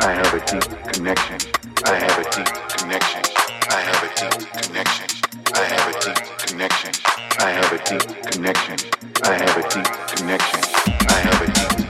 I have a deep connection. I have a deep connection. I have a deep connection. I have a deep connection. I have a deep connection. I have a deep connection. I have a